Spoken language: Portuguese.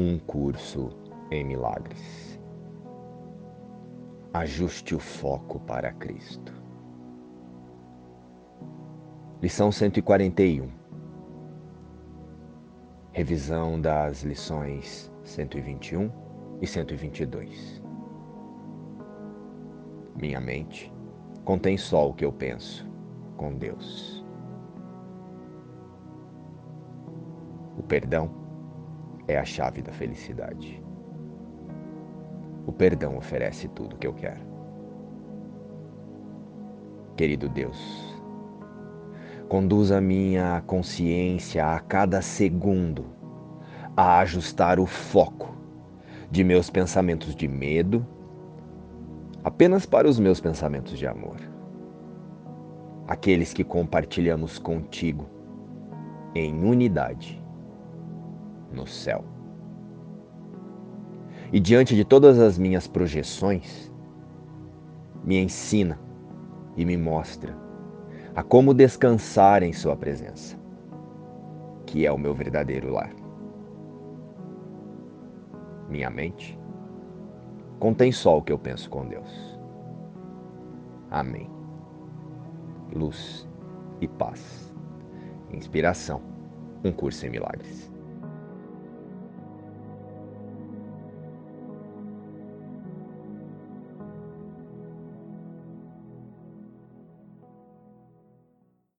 um curso em milagres. Ajuste o foco para Cristo. Lição 141. Revisão das lições 121 e 122. Minha mente contém só o que eu penso com Deus. O perdão é a chave da felicidade. O perdão oferece tudo o que eu quero. Querido Deus, conduz a minha consciência a cada segundo a ajustar o foco de meus pensamentos de medo apenas para os meus pensamentos de amor. Aqueles que compartilhamos contigo em unidade no céu. E diante de todas as minhas projeções, me ensina e me mostra a como descansar em Sua presença, que é o meu verdadeiro lar. Minha mente contém só o que eu penso com Deus. Amém. Luz e paz. Inspiração. Um curso em milagres.